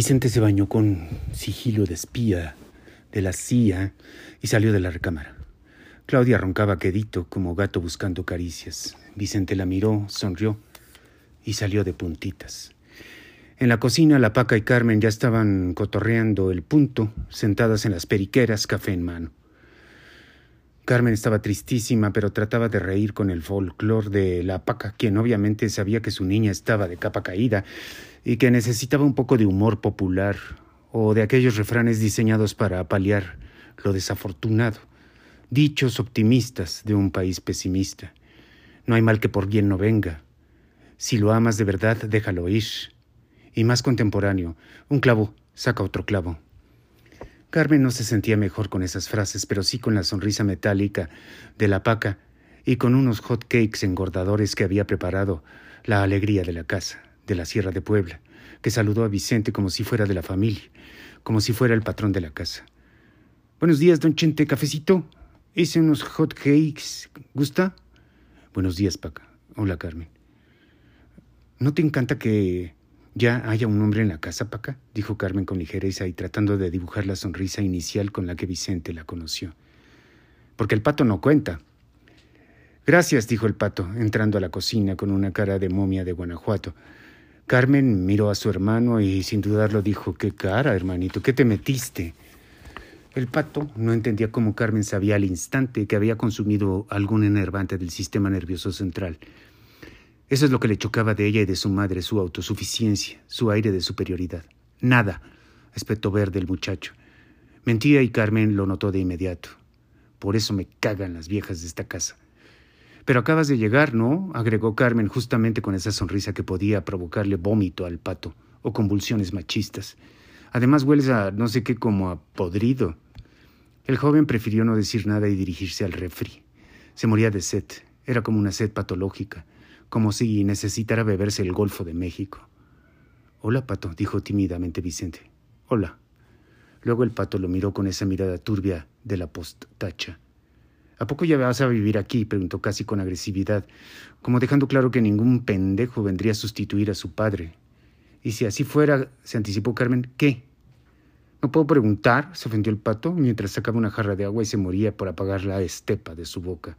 Vicente se bañó con sigilo de espía de la CIA y salió de la recámara. Claudia roncaba quedito como gato buscando caricias. Vicente la miró, sonrió y salió de puntitas. En la cocina, la Paca y Carmen ya estaban cotorreando el punto, sentadas en las periqueras, café en mano. Carmen estaba tristísima, pero trataba de reír con el folclor de la Paca, quien obviamente sabía que su niña estaba de capa caída y que necesitaba un poco de humor popular o de aquellos refranes diseñados para paliar lo desafortunado, dichos optimistas de un país pesimista. No hay mal que por bien no venga. Si lo amas de verdad, déjalo ir. Y más contemporáneo, un clavo saca otro clavo. Carmen no se sentía mejor con esas frases, pero sí con la sonrisa metálica de la paca y con unos hot cakes engordadores que había preparado la alegría de la casa, de la Sierra de Puebla, que saludó a Vicente como si fuera de la familia, como si fuera el patrón de la casa. Buenos días, don Chente, cafecito. Hice unos hot cakes. ¿Gusta? Buenos días, Paca. Hola, Carmen. ¿No te encanta que ya haya un hombre en la casa, Paca? dijo Carmen con ligereza y tratando de dibujar la sonrisa inicial con la que Vicente la conoció. Porque el pato no cuenta. Gracias, dijo el pato, entrando a la cocina con una cara de momia de Guanajuato. Carmen miró a su hermano y sin dudarlo dijo, qué cara, hermanito, ¿qué te metiste? El pato no entendía cómo Carmen sabía al instante que había consumido algún enervante del sistema nervioso central. Eso es lo que le chocaba de ella y de su madre, su autosuficiencia, su aire de superioridad. Nada, espetó ver del muchacho. Mentía y Carmen lo notó de inmediato. Por eso me cagan las viejas de esta casa. Pero acabas de llegar, ¿no? agregó Carmen justamente con esa sonrisa que podía provocarle vómito al pato o convulsiones machistas. Además hueles a no sé qué como a podrido. El joven prefirió no decir nada y dirigirse al refri. Se moría de sed. Era como una sed patológica, como si necesitara beberse el Golfo de México. Hola, pato, dijo tímidamente Vicente. Hola. Luego el pato lo miró con esa mirada turbia de la postacha. ¿A poco ya vas a vivir aquí? preguntó casi con agresividad, como dejando claro que ningún pendejo vendría a sustituir a su padre. Y si así fuera, se anticipó Carmen, ¿qué? ¿No puedo preguntar? se ofendió el pato mientras sacaba una jarra de agua y se moría por apagar la estepa de su boca.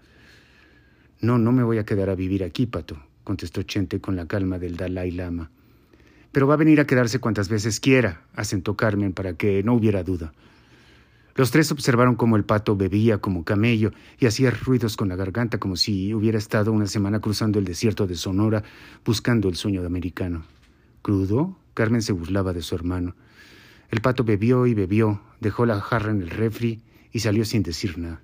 No, no me voy a quedar a vivir aquí, pato, contestó Chente con la calma del Dalai Lama. Pero va a venir a quedarse cuantas veces quiera, asentó Carmen para que no hubiera duda. Los tres observaron cómo el pato bebía como camello y hacía ruidos con la garganta como si hubiera estado una semana cruzando el desierto de Sonora buscando el sueño de americano. ¿Crudo? Carmen se burlaba de su hermano. El pato bebió y bebió, dejó la jarra en el refri y salió sin decir nada.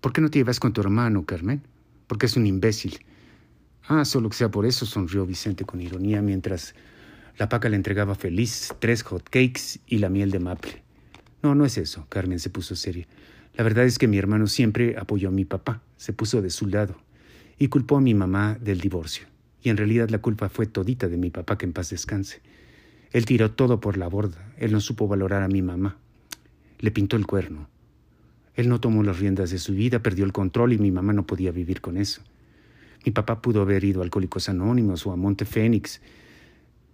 ¿Por qué no te llevas con tu hermano, Carmen? Porque es un imbécil. Ah, solo que sea por eso, sonrió Vicente con ironía mientras la paca le entregaba feliz tres hot cakes y la miel de maple. No, no es eso. Carmen se puso seria. La verdad es que mi hermano siempre apoyó a mi papá, se puso de su lado y culpó a mi mamá del divorcio. Y en realidad la culpa fue todita de mi papá que en paz descanse. Él tiró todo por la borda. Él no supo valorar a mi mamá. Le pintó el cuerno. Él no tomó las riendas de su vida, perdió el control y mi mamá no podía vivir con eso. Mi papá pudo haber ido a Alcohólicos Anónimos o a Monte Fénix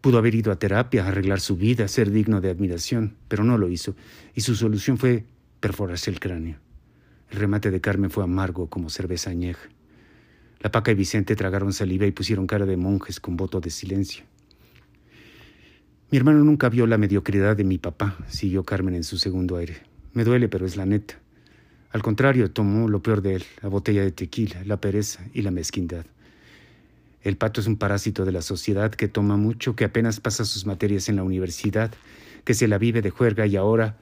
Pudo haber ido a terapia, arreglar su vida, ser digno de admiración, pero no lo hizo, y su solución fue perforarse el cráneo. El remate de Carmen fue amargo como cerveza añeja. La Paca y Vicente tragaron saliva y pusieron cara de monjes con voto de silencio. Mi hermano nunca vio la mediocridad de mi papá, siguió Carmen en su segundo aire. Me duele, pero es la neta. Al contrario, tomó lo peor de él, la botella de tequila, la pereza y la mezquindad. El pato es un parásito de la sociedad que toma mucho, que apenas pasa sus materias en la universidad, que se la vive de juerga y ahora,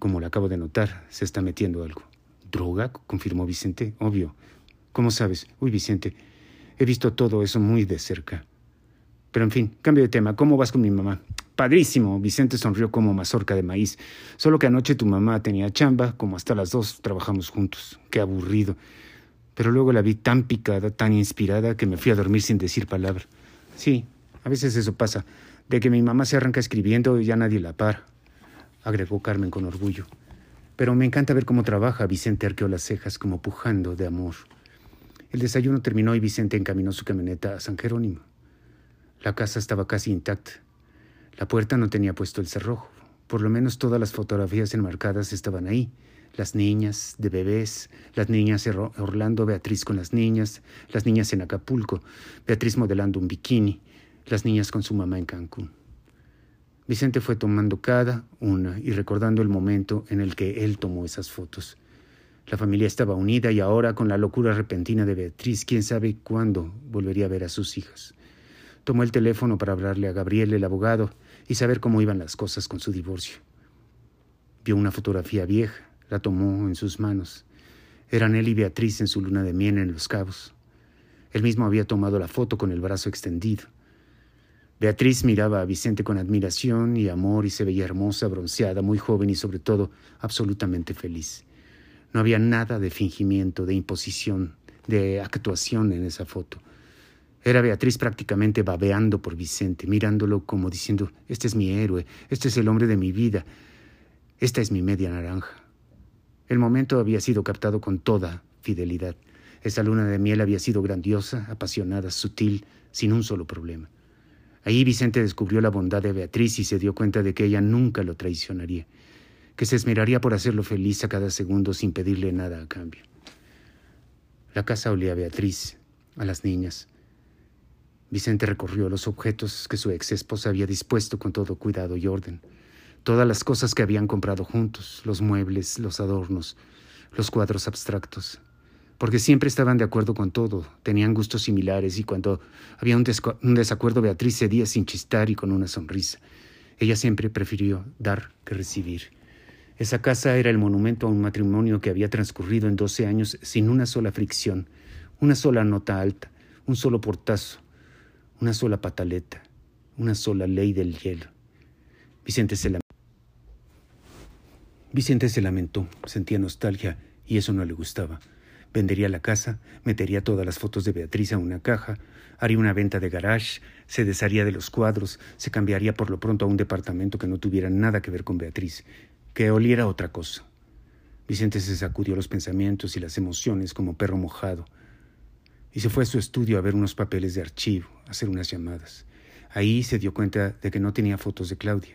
como lo acabo de notar, se está metiendo algo. ¿Droga? confirmó Vicente. Obvio. ¿Cómo sabes? Uy, Vicente, he visto todo eso muy de cerca. Pero en fin, cambio de tema. ¿Cómo vas con mi mamá? Padrísimo. Vicente sonrió como mazorca de maíz. Solo que anoche tu mamá tenía chamba, como hasta las dos trabajamos juntos. Qué aburrido pero luego la vi tan picada, tan inspirada, que me fui a dormir sin decir palabra. Sí, a veces eso pasa, de que mi mamá se arranca escribiendo y ya nadie la para, agregó Carmen con orgullo. Pero me encanta ver cómo trabaja. Vicente arqueó las cejas como pujando de amor. El desayuno terminó y Vicente encaminó su camioneta a San Jerónimo. La casa estaba casi intacta. La puerta no tenía puesto el cerrojo. Por lo menos todas las fotografías enmarcadas estaban ahí. Las niñas de bebés, las niñas de Orlando, Beatriz con las niñas, las niñas en Acapulco, Beatriz modelando un bikini, las niñas con su mamá en Cancún. Vicente fue tomando cada una y recordando el momento en el que él tomó esas fotos. La familia estaba unida y ahora, con la locura repentina de Beatriz, quién sabe cuándo volvería a ver a sus hijas. Tomó el teléfono para hablarle a Gabriel, el abogado, y saber cómo iban las cosas con su divorcio. Vio una fotografía vieja, la tomó en sus manos. Eran él y Beatriz en su luna de miel en Los Cabos. Él mismo había tomado la foto con el brazo extendido. Beatriz miraba a Vicente con admiración y amor y se veía hermosa, bronceada, muy joven y sobre todo absolutamente feliz. No había nada de fingimiento, de imposición, de actuación en esa foto. Era Beatriz prácticamente babeando por Vicente, mirándolo como diciendo, este es mi héroe, este es el hombre de mi vida, esta es mi media naranja. El momento había sido captado con toda fidelidad. Esa luna de miel había sido grandiosa, apasionada, sutil, sin un solo problema. Ahí Vicente descubrió la bondad de Beatriz y se dio cuenta de que ella nunca lo traicionaría, que se esmeraría por hacerlo feliz a cada segundo sin pedirle nada a cambio. La casa olía a Beatriz, a las niñas, Vicente recorrió los objetos que su ex esposa había dispuesto con todo cuidado y orden. Todas las cosas que habían comprado juntos, los muebles, los adornos, los cuadros abstractos. Porque siempre estaban de acuerdo con todo, tenían gustos similares y cuando había un, desacuerdo Beatriz cedía sin chistar y con una sonrisa. Ella siempre prefirió dar que recibir. Esa casa era el monumento a un matrimonio que había transcurrido en doce años sin una sola fricción, una sola nota alta, un solo portazo, una sola pataleta, una sola ley del hielo. Vicente se lamentó. Vicente se lamentó, sentía nostalgia y eso no le gustaba. Vendería la casa, metería todas las fotos de Beatriz a una caja, haría una venta de garage, se desharía de los cuadros, se cambiaría por lo pronto a un departamento que no tuviera nada que ver con Beatriz, que oliera otra cosa. Vicente se sacudió los pensamientos y las emociones como perro mojado y se fue a su estudio a ver unos papeles de archivo, a hacer unas llamadas. Ahí se dio cuenta de que no tenía fotos de Claudia,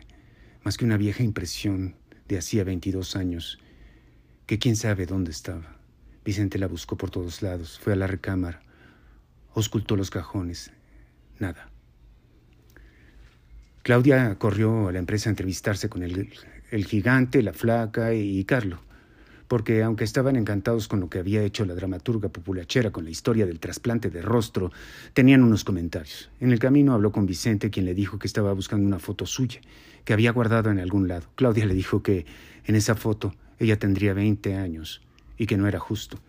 más que una vieja impresión de hacía 22 años, que quién sabe dónde estaba. Vicente la buscó por todos lados, fue a la recámara, auscultó los cajones, nada. Claudia corrió a la empresa a entrevistarse con el, el gigante, la flaca y Carlo porque aunque estaban encantados con lo que había hecho la dramaturga populachera con la historia del trasplante de rostro, tenían unos comentarios. En el camino habló con Vicente, quien le dijo que estaba buscando una foto suya, que había guardado en algún lado. Claudia le dijo que en esa foto ella tendría 20 años y que no era justo.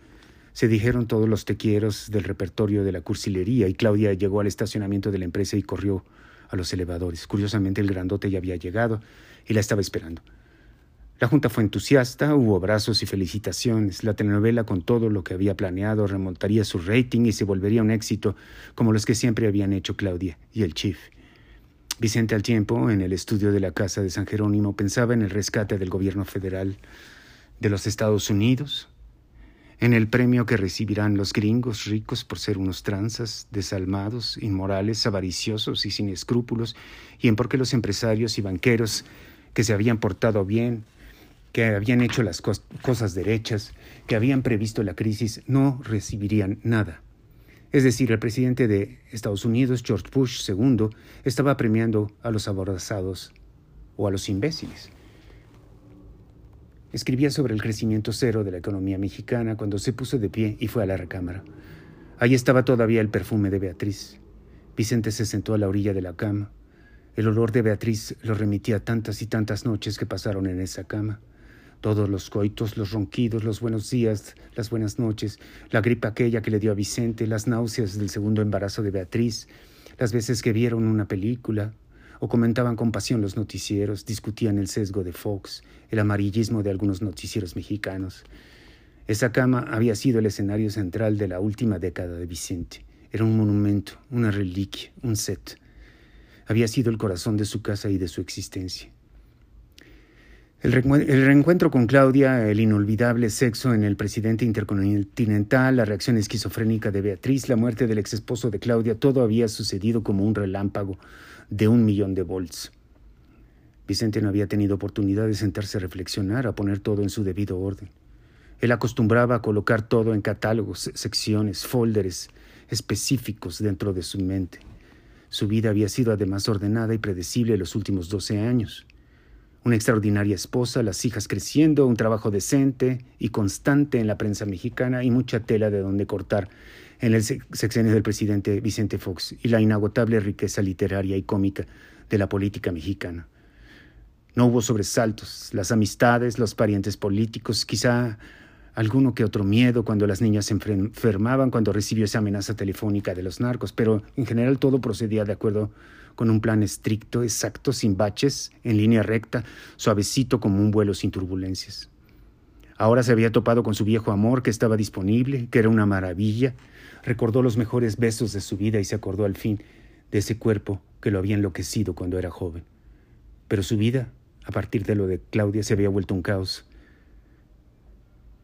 Se dijeron todos los tequieros del repertorio de la cursilería y Claudia llegó al estacionamiento de la empresa y corrió a los elevadores. Curiosamente el grandote ya había llegado y la estaba esperando. La Junta fue entusiasta, hubo abrazos y felicitaciones. La telenovela, con todo lo que había planeado, remontaría su rating y se volvería un éxito, como los que siempre habían hecho Claudia y el Chief. Vicente al tiempo, en el estudio de la Casa de San Jerónimo, pensaba en el rescate del gobierno federal de los Estados Unidos, en el premio que recibirán los gringos ricos por ser unos tranzas, desalmados, inmorales, avariciosos y sin escrúpulos, y en por qué los empresarios y banqueros que se habían portado bien que habían hecho las cosas derechas, que habían previsto la crisis, no recibirían nada. Es decir, el presidente de Estados Unidos, George Bush II, estaba premiando a los abordazados o a los imbéciles. Escribía sobre el crecimiento cero de la economía mexicana cuando se puso de pie y fue a la recámara. Ahí estaba todavía el perfume de Beatriz. Vicente se sentó a la orilla de la cama. El olor de Beatriz lo remitía a tantas y tantas noches que pasaron en esa cama. Todos los coitos, los ronquidos, los buenos días, las buenas noches, la gripe aquella que le dio a Vicente, las náuseas del segundo embarazo de Beatriz, las veces que vieron una película o comentaban con pasión los noticieros, discutían el sesgo de Fox, el amarillismo de algunos noticieros mexicanos. Esa cama había sido el escenario central de la última década de Vicente. Era un monumento, una reliquia, un set. Había sido el corazón de su casa y de su existencia. El, reencuentro con Claudia, el inolvidable sexo en el presidente intercontinental, la reacción esquizofrénica de Beatriz, la muerte del ex esposo de Claudia, todo había sucedido como un relámpago de un millón de volts. Vicente no había tenido oportunidad de sentarse a reflexionar, a poner todo en su debido orden. Él acostumbraba a colocar todo en catálogos, secciones, folders específicos dentro de su mente. Su vida había sido además ordenada y predecible los últimos doce años una extraordinaria esposa, las hijas creciendo, un trabajo decente y constante en la prensa mexicana y mucha tela de donde cortar en el sexenio del presidente Vicente Fox y la inagotable riqueza literaria y cómica de la política mexicana. No hubo sobresaltos, las amistades, los parientes políticos, quizá alguno que otro miedo cuando las niñas se enfermaban, cuando recibió esa amenaza telefónica de los narcos, pero en general todo procedía de acuerdo con un plan estricto, exacto, sin baches, en línea recta, suavecito como un vuelo sin turbulencias. Ahora se había topado con su viejo amor que estaba disponible, que era una maravilla. Recordó los mejores besos de su vida y se acordó al fin de ese cuerpo que lo había enloquecido cuando era joven. Pero su vida, a partir de lo de Claudia, se había vuelto un caos.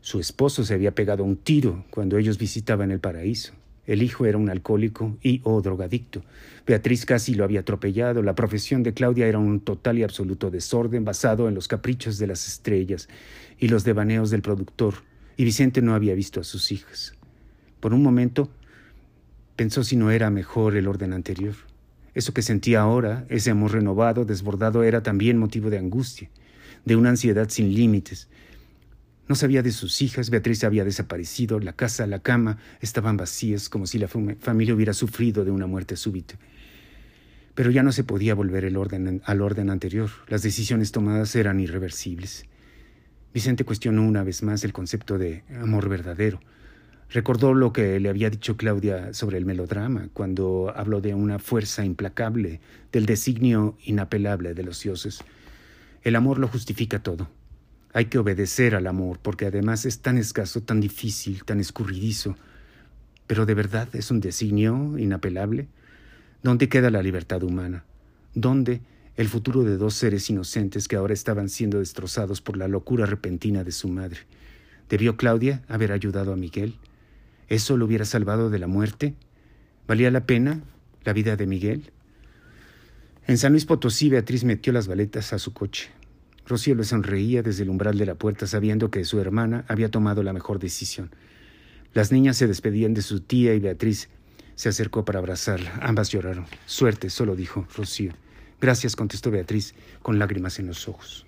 Su esposo se había pegado un tiro cuando ellos visitaban el paraíso. El hijo era un alcohólico y o drogadicto. Beatriz casi lo había atropellado. La profesión de Claudia era un total y absoluto desorden basado en los caprichos de las estrellas y los devaneos del productor. Y Vicente no había visto a sus hijas. Por un momento pensó si no era mejor el orden anterior. Eso que sentía ahora, ese amor renovado, desbordado, era también motivo de angustia, de una ansiedad sin límites, no sabía de sus hijas, Beatriz había desaparecido, la casa, la cama estaban vacías, como si la familia hubiera sufrido de una muerte súbita. Pero ya no se podía volver al orden anterior, las decisiones tomadas eran irreversibles. Vicente cuestionó una vez más el concepto de amor verdadero. Recordó lo que le había dicho Claudia sobre el melodrama, cuando habló de una fuerza implacable, del designio inapelable de los dioses. El amor lo justifica todo. Hay que obedecer al amor, porque además es tan escaso, tan difícil, tan escurridizo. Pero de verdad es un designio inapelable. ¿Dónde queda la libertad humana? ¿Dónde el futuro de dos seres inocentes que ahora estaban siendo destrozados por la locura repentina de su madre? ¿Debió Claudia haber ayudado a Miguel? ¿Eso lo hubiera salvado de la muerte? ¿Valía la pena la vida de Miguel? En San Luis Potosí, Beatriz metió las baletas a su coche. Rocío le sonreía desde el umbral de la puerta sabiendo que su hermana había tomado la mejor decisión. Las niñas se despedían de su tía y Beatriz se acercó para abrazarla. Ambas lloraron. Suerte, solo dijo Rocío. Gracias, contestó Beatriz, con lágrimas en los ojos.